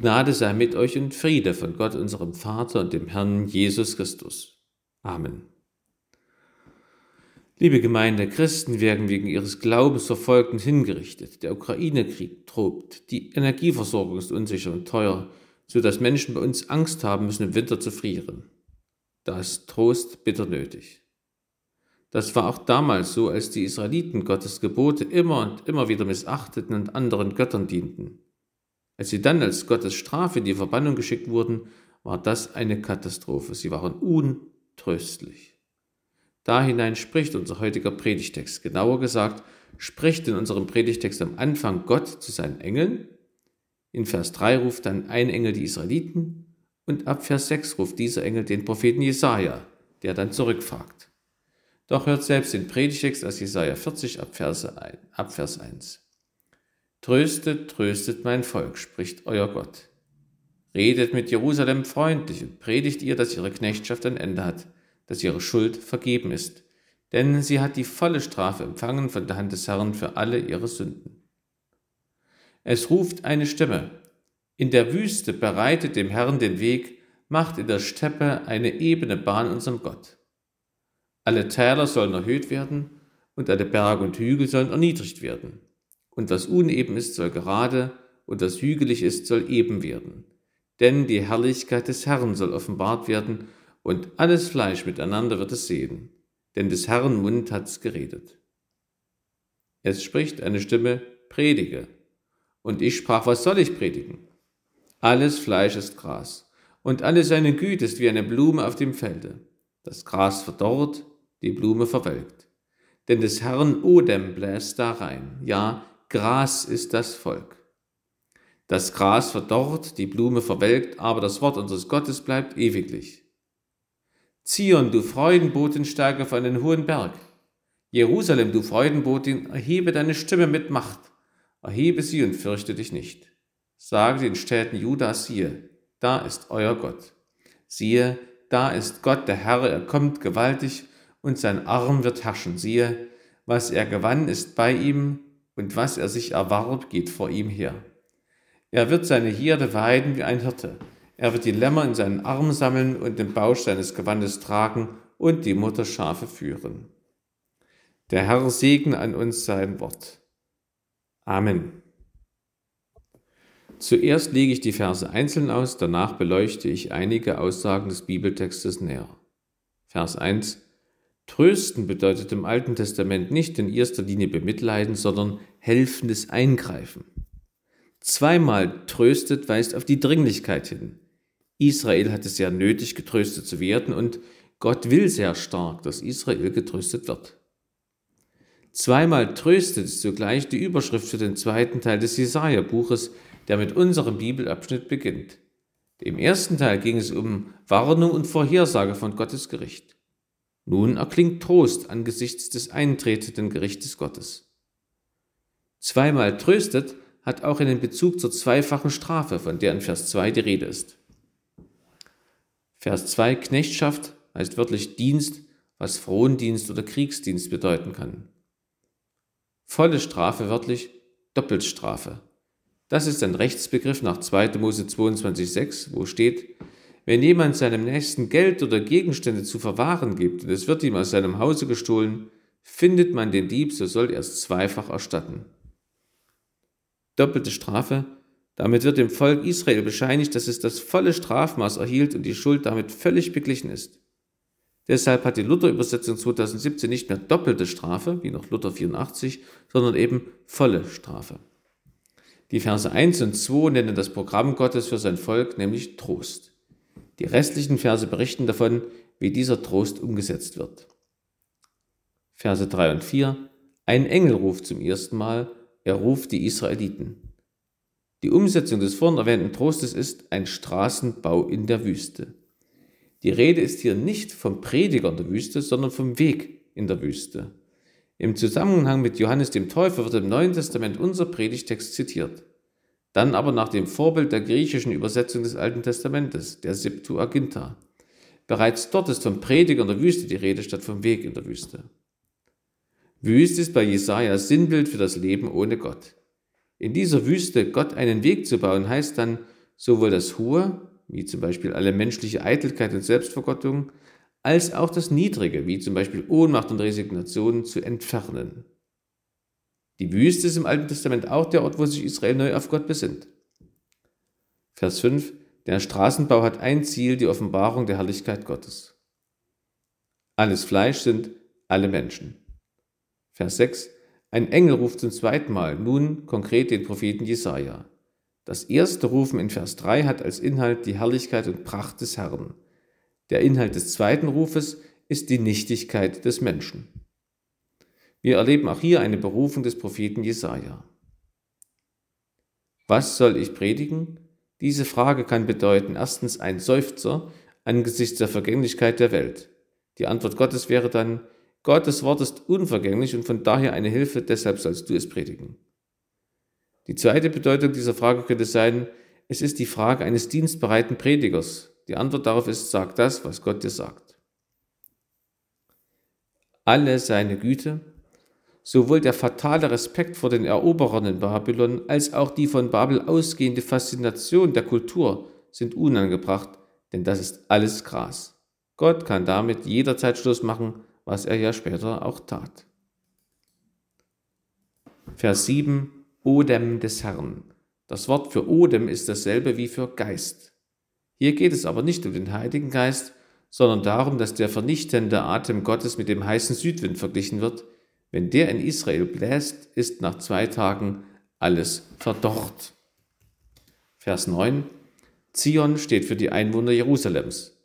Gnade sei mit euch und Friede von Gott, unserem Vater und dem Herrn Jesus Christus. Amen. Liebe Gemeinde, Christen werden wegen ihres Glaubens verfolgt und hingerichtet. Der Ukraine-Krieg tobt. Die Energieversorgung ist unsicher und teuer, so dass Menschen bei uns Angst haben müssen, im Winter zu frieren. Da ist Trost bitter nötig. Das war auch damals so, als die Israeliten Gottes Gebote immer und immer wieder missachteten und anderen Göttern dienten. Als sie dann als Gottes Strafe in die Verbannung geschickt wurden, war das eine Katastrophe. Sie waren untröstlich. Da hinein spricht unser heutiger Predigtext. Genauer gesagt, spricht in unserem Predigtext am Anfang Gott zu seinen Engeln. In Vers 3 ruft dann ein Engel die Israeliten und ab Vers 6 ruft dieser Engel den Propheten Jesaja, der dann zurückfragt. Doch hört selbst den Predigtext aus Jesaja 40 ab Vers 1. Tröstet, tröstet mein Volk, spricht euer Gott. Redet mit Jerusalem freundlich und predigt ihr, dass ihre Knechtschaft ein Ende hat, dass ihre Schuld vergeben ist. Denn sie hat die volle Strafe empfangen von der Hand des Herrn für alle ihre Sünden. Es ruft eine Stimme. In der Wüste bereitet dem Herrn den Weg, macht in der Steppe eine ebene Bahn unserem Gott. Alle Täler sollen erhöht werden und alle Berge und Hügel sollen erniedrigt werden. Und was uneben ist, soll gerade und was hügelig ist, soll eben werden. Denn die Herrlichkeit des Herrn soll offenbart werden und alles Fleisch miteinander wird es sehen. Denn des Herrn Mund hat's geredet. Es spricht eine Stimme, predige. Und ich sprach, was soll ich predigen? Alles Fleisch ist Gras, und alle seine Güte ist wie eine Blume auf dem Felde. Das Gras verdorrt, die Blume verwelkt. Denn des Herrn Odem bläst da rein. Ja, Gras ist das Volk. Das Gras verdorrt, die Blume verwelkt, aber das Wort unseres Gottes bleibt ewiglich. Zion, du Freudenbotin, steige auf einen hohen Berg. Jerusalem, du Freudenbotin, erhebe deine Stimme mit Macht. Erhebe sie und fürchte dich nicht. Sage den Städten Judas, siehe, da ist euer Gott. Siehe, da ist Gott der Herr, er kommt gewaltig und sein Arm wird herrschen. Siehe, was er gewann, ist bei ihm und was er sich erwarb, geht vor ihm her. Er wird seine Herde weiden wie ein Hirte. Er wird die Lämmer in seinen Arm sammeln und den Bausch seines Gewandes tragen und die Mutterschafe führen. Der Herr segne an uns sein Wort. Amen. Zuerst lege ich die Verse einzeln aus, danach beleuchte ich einige Aussagen des Bibeltextes näher. Vers 1 Trösten bedeutet im Alten Testament nicht in erster Linie bemitleiden, sondern helfendes Eingreifen. Zweimal tröstet weist auf die Dringlichkeit hin. Israel hat es sehr nötig, getröstet zu werden und Gott will sehr stark, dass Israel getröstet wird. Zweimal tröstet ist zugleich die Überschrift für den zweiten Teil des Jesaja-Buches, der mit unserem Bibelabschnitt beginnt. Im ersten Teil ging es um Warnung und Vorhersage von Gottes Gericht. Nun erklingt Trost angesichts des eintretenden Gerichtes Gottes. Zweimal tröstet hat auch einen Bezug zur zweifachen Strafe, von der in Vers 2 die Rede ist. Vers 2 Knechtschaft heißt wörtlich Dienst, was Frondienst oder Kriegsdienst bedeuten kann. Volle Strafe wörtlich Doppelstrafe. Das ist ein Rechtsbegriff nach 2. Mose 22,6, wo steht, wenn jemand seinem Nächsten Geld oder Gegenstände zu verwahren gibt und es wird ihm aus seinem Hause gestohlen, findet man den Dieb, so soll er es zweifach erstatten. Doppelte Strafe, damit wird dem Volk Israel bescheinigt, dass es das volle Strafmaß erhielt und die Schuld damit völlig beglichen ist. Deshalb hat die Luther-Übersetzung 2017 nicht mehr doppelte Strafe, wie noch Luther 84, sondern eben volle Strafe. Die Verse 1 und 2 nennen das Programm Gottes für sein Volk, nämlich Trost. Die restlichen Verse berichten davon, wie dieser Trost umgesetzt wird. Verse 3 und 4. Ein Engel ruft zum ersten Mal, er ruft die Israeliten. Die Umsetzung des vorhin erwähnten Trostes ist ein Straßenbau in der Wüste. Die Rede ist hier nicht vom Prediger in der Wüste, sondern vom Weg in der Wüste. Im Zusammenhang mit Johannes dem Täufer wird im Neuen Testament unser Predigtext zitiert dann aber nach dem Vorbild der griechischen Übersetzung des Alten Testamentes, der Septuaginta. Bereits dort ist vom Prediger in der Wüste die Rede statt vom Weg in der Wüste. Wüste ist bei Jesaja Sinnbild für das Leben ohne Gott. In dieser Wüste Gott einen Weg zu bauen, heißt dann, sowohl das Hohe, wie zum Beispiel alle menschliche Eitelkeit und Selbstvergottung, als auch das Niedrige, wie zum Beispiel Ohnmacht und Resignation, zu entfernen. Die Wüste ist im Alten Testament auch der Ort, wo sich Israel neu auf Gott besinnt. Vers 5. Der Straßenbau hat ein Ziel, die Offenbarung der Herrlichkeit Gottes. Alles Fleisch sind alle Menschen. Vers 6. Ein Engel ruft zum zweiten Mal, nun konkret den Propheten Jesaja. Das erste Rufen in Vers 3 hat als Inhalt die Herrlichkeit und Pracht des Herrn. Der Inhalt des zweiten Rufes ist die Nichtigkeit des Menschen. Wir erleben auch hier eine Berufung des Propheten Jesaja. Was soll ich predigen? Diese Frage kann bedeuten, erstens ein Seufzer angesichts der Vergänglichkeit der Welt. Die Antwort Gottes wäre dann, Gottes Wort ist unvergänglich und von daher eine Hilfe, deshalb sollst du es predigen. Die zweite Bedeutung dieser Frage könnte sein, es ist die Frage eines dienstbereiten Predigers. Die Antwort darauf ist, sag das, was Gott dir sagt. Alle seine Güte, Sowohl der fatale Respekt vor den Eroberern in Babylon als auch die von Babel ausgehende Faszination der Kultur sind unangebracht, denn das ist alles Gras. Gott kann damit jederzeit Schluss machen, was er ja später auch tat. Vers 7 Odem des Herrn. Das Wort für Odem ist dasselbe wie für Geist. Hier geht es aber nicht um den Heiligen Geist, sondern darum, dass der vernichtende Atem Gottes mit dem heißen Südwind verglichen wird, wenn der in Israel bläst, ist nach zwei Tagen alles verdorrt. Vers 9. Zion steht für die Einwohner Jerusalems.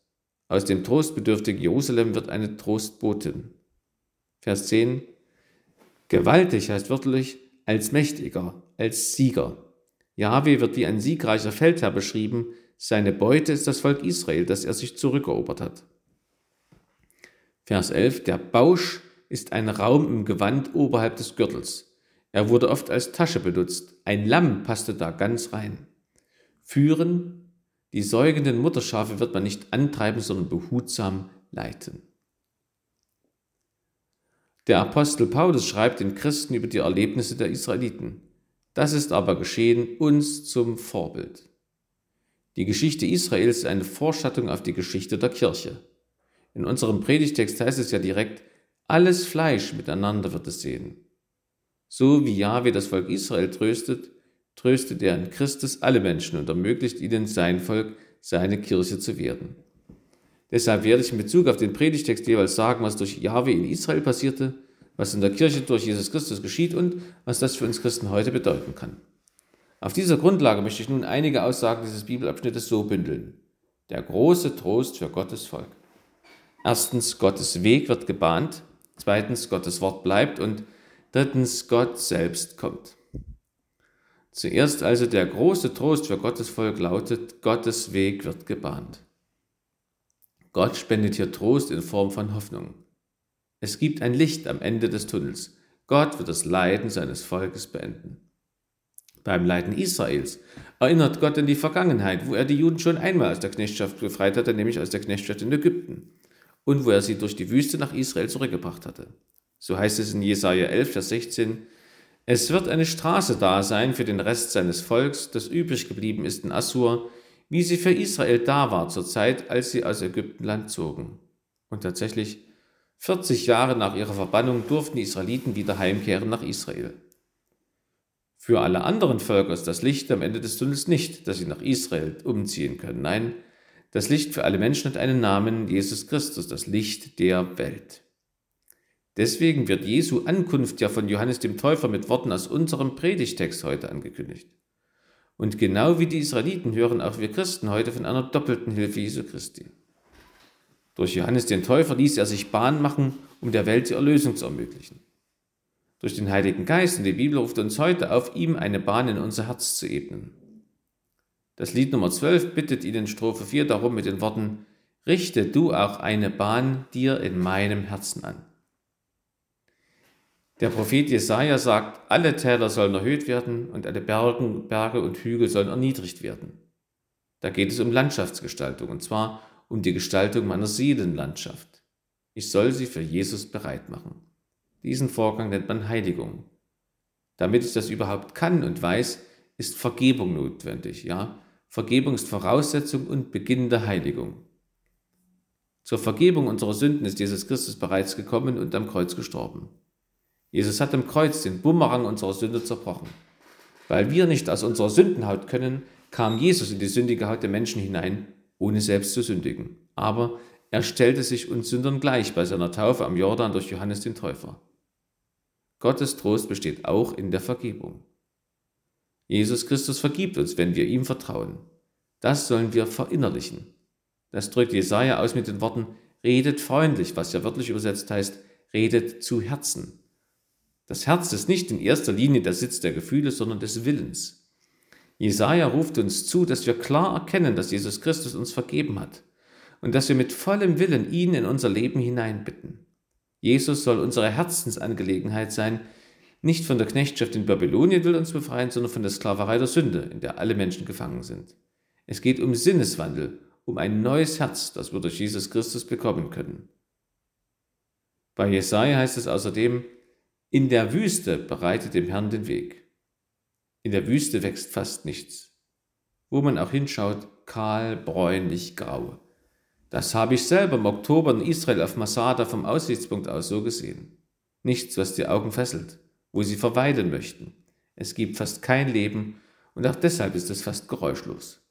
Aus dem trostbedürftigen Jerusalem wird eine Trostbotin. Vers 10. Gewaltig heißt wörtlich als mächtiger, als Sieger. Jahwe wird wie ein siegreicher Feldherr beschrieben, seine Beute ist das Volk Israel, das er sich zurückerobert hat. Vers 11. Der Bausch ist ein Raum im Gewand oberhalb des Gürtels. Er wurde oft als Tasche benutzt. Ein Lamm passte da ganz rein. Führen, die säugenden Mutterschafe wird man nicht antreiben, sondern behutsam leiten. Der Apostel Paulus schreibt den Christen über die Erlebnisse der Israeliten. Das ist aber geschehen uns zum Vorbild. Die Geschichte Israels ist eine Vorschattung auf die Geschichte der Kirche. In unserem Predigtext heißt es ja direkt, alles Fleisch miteinander wird es sehen. So wie Jahwe das Volk Israel tröstet, tröstet er in Christus alle Menschen und ermöglicht ihnen sein Volk, seine Kirche zu werden. Deshalb werde ich in Bezug auf den Predigtext jeweils sagen, was durch Jahwe in Israel passierte, was in der Kirche durch Jesus Christus geschieht und was das für uns Christen heute bedeuten kann. Auf dieser Grundlage möchte ich nun einige Aussagen dieses Bibelabschnittes so bündeln. Der große Trost für Gottes Volk. Erstens, Gottes Weg wird gebahnt. Zweitens, Gottes Wort bleibt und drittens, Gott selbst kommt. Zuerst also der große Trost für Gottes Volk lautet, Gottes Weg wird gebahnt. Gott spendet hier Trost in Form von Hoffnung. Es gibt ein Licht am Ende des Tunnels. Gott wird das Leiden seines Volkes beenden. Beim Leiden Israels erinnert Gott an die Vergangenheit, wo er die Juden schon einmal aus der Knechtschaft befreit hatte, nämlich aus der Knechtschaft in Ägypten und wo er sie durch die Wüste nach Israel zurückgebracht hatte. So heißt es in Jesaja 11, Vers 16, es wird eine Straße da sein für den Rest seines Volks, das übrig geblieben ist in Assur, wie sie für Israel da war zur Zeit, als sie aus Ägyptenland zogen. Und tatsächlich, 40 Jahre nach ihrer Verbannung durften die Israeliten wieder heimkehren nach Israel. Für alle anderen Völker ist das Licht am Ende des Tunnels nicht, dass sie nach Israel umziehen können. Nein, das Licht für alle Menschen hat einen Namen, Jesus Christus, das Licht der Welt. Deswegen wird Jesu Ankunft ja von Johannes dem Täufer mit Worten aus unserem Predigtext heute angekündigt. Und genau wie die Israeliten hören auch wir Christen heute von einer doppelten Hilfe Jesu Christi. Durch Johannes den Täufer ließ er sich Bahn machen, um der Welt die Erlösung zu ermöglichen. Durch den Heiligen Geist und die Bibel ruft uns heute auf, ihm eine Bahn in unser Herz zu ebnen. Das Lied Nummer 12 bittet ihn in Strophe 4 darum mit den Worten, Richte du auch eine Bahn dir in meinem Herzen an. Der Prophet Jesaja sagt, alle Täler sollen erhöht werden und alle Bergen, Berge und Hügel sollen erniedrigt werden. Da geht es um Landschaftsgestaltung und zwar um die Gestaltung meiner Seelenlandschaft. Ich soll sie für Jesus bereit machen. Diesen Vorgang nennt man Heiligung. Damit ich das überhaupt kann und weiß, ist Vergebung notwendig, ja, Vergebung ist Voraussetzung und Beginn der Heiligung. Zur Vergebung unserer Sünden ist Jesus Christus bereits gekommen und am Kreuz gestorben. Jesus hat am Kreuz den Bumerang unserer Sünde zerbrochen. Weil wir nicht aus unserer Sündenhaut können, kam Jesus in die sündige Haut der Menschen hinein, ohne selbst zu sündigen. Aber er stellte sich uns Sündern gleich bei seiner Taufe am Jordan durch Johannes den Täufer. Gottes Trost besteht auch in der Vergebung. Jesus Christus vergibt uns, wenn wir ihm vertrauen. Das sollen wir verinnerlichen. Das drückt Jesaja aus mit den Worten, redet freundlich, was ja wörtlich übersetzt heißt, redet zu Herzen. Das Herz ist nicht in erster Linie der Sitz der Gefühle, sondern des Willens. Jesaja ruft uns zu, dass wir klar erkennen, dass Jesus Christus uns vergeben hat und dass wir mit vollem Willen ihn in unser Leben hineinbitten. Jesus soll unsere Herzensangelegenheit sein, nicht von der Knechtschaft in Babylonien will uns befreien, sondern von der Sklaverei der Sünde, in der alle Menschen gefangen sind. Es geht um Sinneswandel, um ein neues Herz, das wir durch Jesus Christus bekommen können. Bei Jesaja heißt es außerdem, in der Wüste bereitet dem Herrn den Weg. In der Wüste wächst fast nichts. Wo man auch hinschaut, kahl, bräunlich, grau. Das habe ich selber im Oktober in Israel auf Masada vom Aussichtspunkt aus so gesehen. Nichts, was die Augen fesselt, wo sie verweilen möchten. Es gibt fast kein Leben und auch deshalb ist es fast geräuschlos.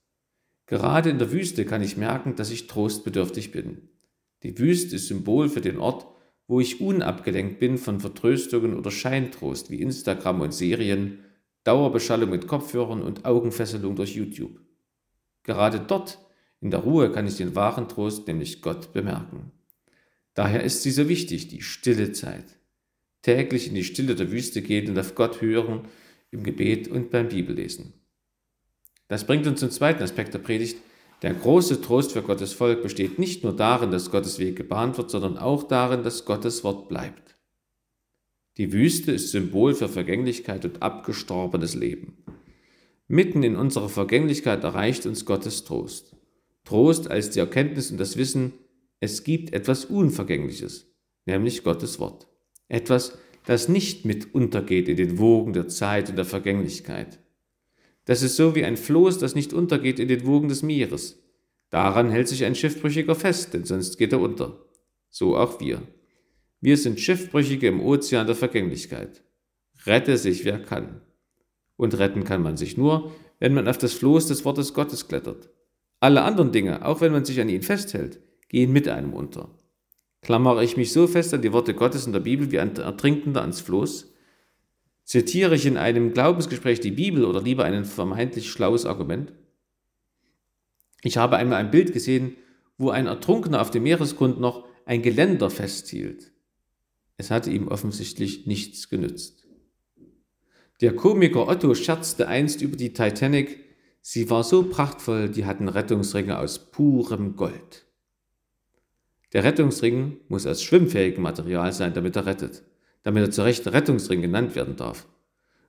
Gerade in der Wüste kann ich merken, dass ich trostbedürftig bin. Die Wüste ist Symbol für den Ort, wo ich unabgelenkt bin von Vertröstungen oder Scheintrost wie Instagram und Serien, Dauerbeschallung mit Kopfhörern und Augenfesselung durch YouTube. Gerade dort, in der Ruhe, kann ich den wahren Trost, nämlich Gott, bemerken. Daher ist sie so wichtig, die stille Zeit. Täglich in die Stille der Wüste gehen und auf Gott hören, im Gebet und beim Bibellesen. Das bringt uns zum zweiten Aspekt der Predigt. Der große Trost für Gottes Volk besteht nicht nur darin, dass Gottes Weg gebahnt wird, sondern auch darin, dass Gottes Wort bleibt. Die Wüste ist Symbol für Vergänglichkeit und abgestorbenes Leben. Mitten in unserer Vergänglichkeit erreicht uns Gottes Trost. Trost als die Erkenntnis und das Wissen, es gibt etwas Unvergängliches, nämlich Gottes Wort. Etwas, das nicht mit untergeht in den Wogen der Zeit und der Vergänglichkeit. Das ist so wie ein Floß, das nicht untergeht in den Wogen des Meeres. Daran hält sich ein Schiffbrüchiger fest, denn sonst geht er unter. So auch wir. Wir sind Schiffbrüchige im Ozean der Vergänglichkeit. Rette sich, wer kann. Und retten kann man sich nur, wenn man auf das Floß des Wortes Gottes klettert. Alle anderen Dinge, auch wenn man sich an ihn festhält, gehen mit einem unter. Klammere ich mich so fest an die Worte Gottes in der Bibel wie ein Ertrinkender ans Floß? Zitiere ich in einem Glaubensgespräch die Bibel oder lieber ein vermeintlich schlaues Argument? Ich habe einmal ein Bild gesehen, wo ein Ertrunkener auf dem Meeresgrund noch ein Geländer festhielt. Es hatte ihm offensichtlich nichts genützt. Der Komiker Otto scherzte einst über die Titanic, sie war so prachtvoll, die hatten Rettungsringe aus purem Gold. Der Rettungsring muss aus schwimmfähigem Material sein, damit er rettet, damit er zu Recht Rettungsring genannt werden darf.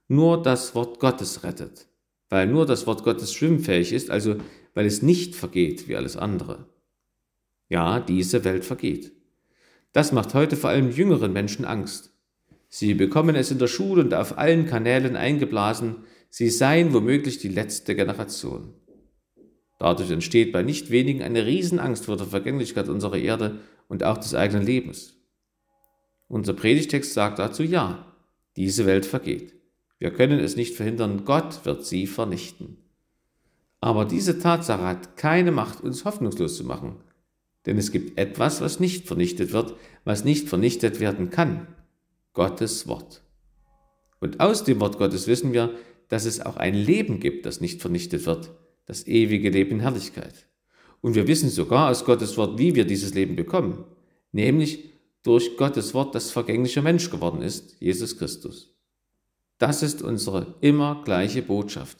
Nur das Wort Gottes rettet, weil nur das Wort Gottes schwimmfähig ist, also weil es nicht vergeht wie alles andere. Ja, diese Welt vergeht. Das macht heute vor allem jüngeren Menschen Angst. Sie bekommen es in der Schule und auf allen Kanälen eingeblasen, sie seien womöglich die letzte Generation. Dadurch entsteht bei nicht wenigen eine Riesenangst vor der Vergänglichkeit unserer Erde und auch des eigenen Lebens. Unser Predigtext sagt dazu ja, diese Welt vergeht. Wir können es nicht verhindern, Gott wird sie vernichten. Aber diese Tatsache hat keine Macht, uns hoffnungslos zu machen. Denn es gibt etwas, was nicht vernichtet wird, was nicht vernichtet werden kann. Gottes Wort. Und aus dem Wort Gottes wissen wir, dass es auch ein Leben gibt, das nicht vernichtet wird, das ewige Leben in Herrlichkeit. Und wir wissen sogar aus Gottes Wort, wie wir dieses Leben bekommen, nämlich durch Gottes Wort, das vergänglicher Mensch geworden ist, Jesus Christus. Das ist unsere immer gleiche Botschaft,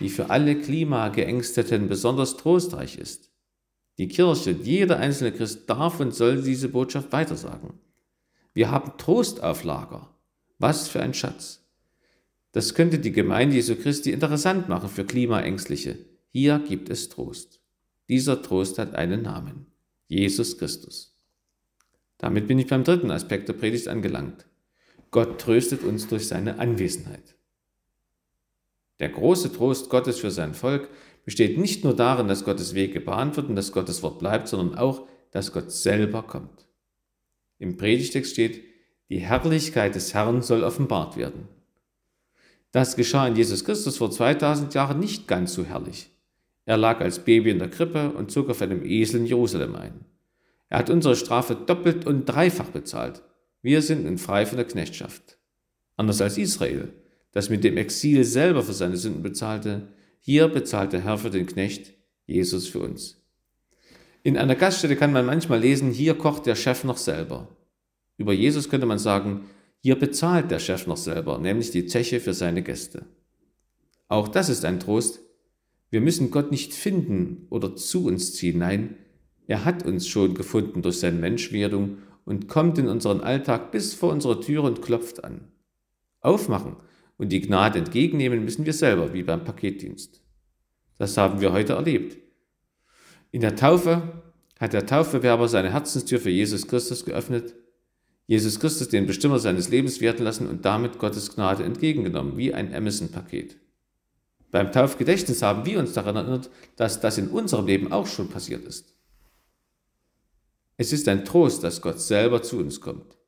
die für alle Klimageängsteten besonders trostreich ist. Die Kirche, jeder einzelne Christ darf und soll diese Botschaft weitersagen. Wir haben Trost auf Lager. Was für ein Schatz. Das könnte die Gemeinde Jesu Christi interessant machen für Klimaängstliche. Hier gibt es Trost. Dieser Trost hat einen Namen. Jesus Christus. Damit bin ich beim dritten Aspekt der Predigt angelangt. Gott tröstet uns durch seine Anwesenheit. Der große Trost Gottes für sein Volk besteht nicht nur darin, dass Gottes Weg gebahnt wird und dass Gottes Wort bleibt, sondern auch, dass Gott selber kommt. Im Predigtext steht, die Herrlichkeit des Herrn soll offenbart werden. Das geschah in Jesus Christus vor 2000 Jahren nicht ganz so herrlich. Er lag als Baby in der Krippe und zog auf einem Esel in Jerusalem ein. Er hat unsere Strafe doppelt und dreifach bezahlt. Wir sind nun frei von der Knechtschaft. Anders als Israel, das mit dem Exil selber für seine Sünden bezahlte, hier bezahlt der Herr für den Knecht, Jesus für uns. In einer Gaststätte kann man manchmal lesen, hier kocht der Chef noch selber. Über Jesus könnte man sagen, hier bezahlt der Chef noch selber, nämlich die Zeche für seine Gäste. Auch das ist ein Trost. Wir müssen Gott nicht finden oder zu uns ziehen, nein, er hat uns schon gefunden durch seine Menschwerdung und kommt in unseren Alltag bis vor unsere Tür und klopft an. Aufmachen und die Gnade entgegennehmen müssen wir selber, wie beim Paketdienst. Das haben wir heute erlebt. In der Taufe hat der Taufbewerber seine Herzenstür für Jesus Christus geöffnet, Jesus Christus den Bestimmer seines Lebens werden lassen und damit Gottes Gnade entgegengenommen, wie ein Amazon-Paket. Beim Taufgedächtnis haben wir uns daran erinnert, dass das in unserem Leben auch schon passiert ist. Es ist ein Trost, dass Gott selber zu uns kommt.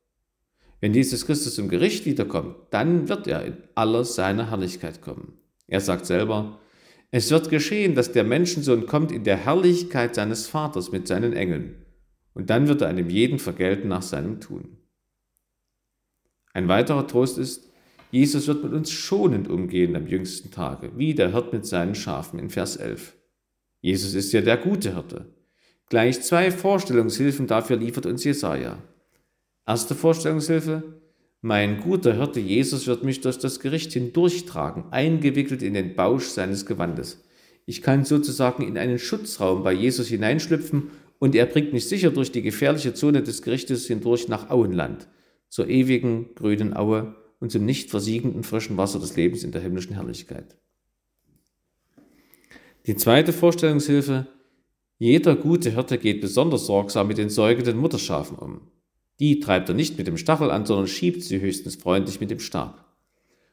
Wenn Jesus Christus im Gericht wiederkommt, dann wird er in aller seiner Herrlichkeit kommen. Er sagt selber, es wird geschehen, dass der Menschensohn kommt in der Herrlichkeit seines Vaters mit seinen Engeln, und dann wird er einem jeden vergelten nach seinem Tun. Ein weiterer Trost ist, Jesus wird mit uns schonend umgehen am jüngsten Tage, wie der Hirt mit seinen Schafen in Vers 11. Jesus ist ja der gute Hirte. Gleich zwei Vorstellungshilfen dafür liefert uns Jesaja. Erste Vorstellungshilfe. Mein guter Hirte Jesus wird mich durch das Gericht hindurchtragen, eingewickelt in den Bausch seines Gewandes. Ich kann sozusagen in einen Schutzraum bei Jesus hineinschlüpfen und er bringt mich sicher durch die gefährliche Zone des Gerichtes hindurch nach Auenland, zur ewigen grünen Aue und zum nicht versiegenden frischen Wasser des Lebens in der himmlischen Herrlichkeit. Die zweite Vorstellungshilfe. Jeder gute Hirte geht besonders sorgsam mit den säugenden Mutterschafen um. Die treibt er nicht mit dem Stachel an, sondern schiebt sie höchstens freundlich mit dem Stab.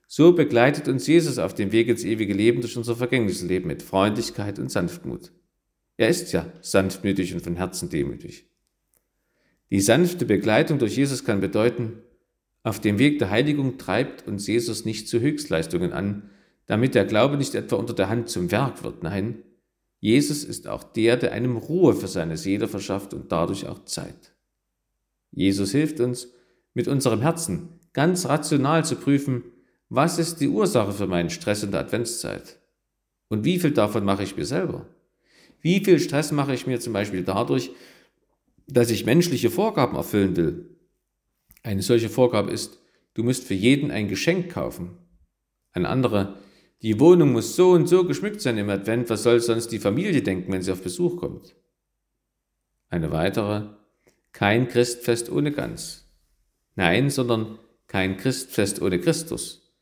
So begleitet uns Jesus auf dem Weg ins ewige Leben durch unser vergängliches Leben mit Freundlichkeit und Sanftmut. Er ist ja sanftmütig und von Herzen demütig. Die sanfte Begleitung durch Jesus kann bedeuten, auf dem Weg der Heiligung treibt uns Jesus nicht zu Höchstleistungen an, damit der Glaube nicht etwa unter der Hand zum Werk wird. Nein, Jesus ist auch der, der einem Ruhe für seine Seele verschafft und dadurch auch Zeit. Jesus hilft uns, mit unserem Herzen ganz rational zu prüfen, was ist die Ursache für meinen Stress in der Adventszeit? Und wie viel davon mache ich mir selber? Wie viel Stress mache ich mir zum Beispiel dadurch, dass ich menschliche Vorgaben erfüllen will? Eine solche Vorgabe ist, du musst für jeden ein Geschenk kaufen. Eine andere, die Wohnung muss so und so geschmückt sein im Advent, was soll sonst die Familie denken, wenn sie auf Besuch kommt? Eine weitere, kein Christfest ohne Gans. Nein, sondern kein Christfest ohne Christus.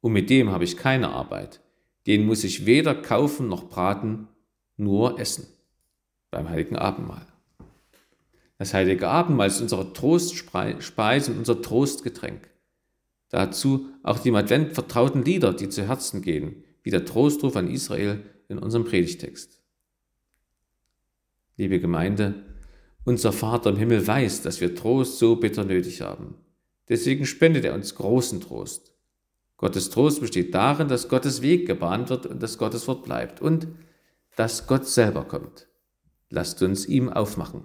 Und mit dem habe ich keine Arbeit. Den muss ich weder kaufen noch braten, nur essen. Beim heiligen Abendmahl. Das heilige Abendmahl ist unsere Trostspeise und unser Trostgetränk. Dazu auch die im Advent vertrauten Lieder, die zu Herzen gehen, wie der Trostruf an Israel in unserem Predigtext. Liebe Gemeinde, unser Vater im Himmel weiß, dass wir Trost so bitter nötig haben. Deswegen spendet er uns großen Trost. Gottes Trost besteht darin, dass Gottes Weg gebahnt wird und dass Gottes Wort bleibt und dass Gott selber kommt. Lasst uns ihm aufmachen.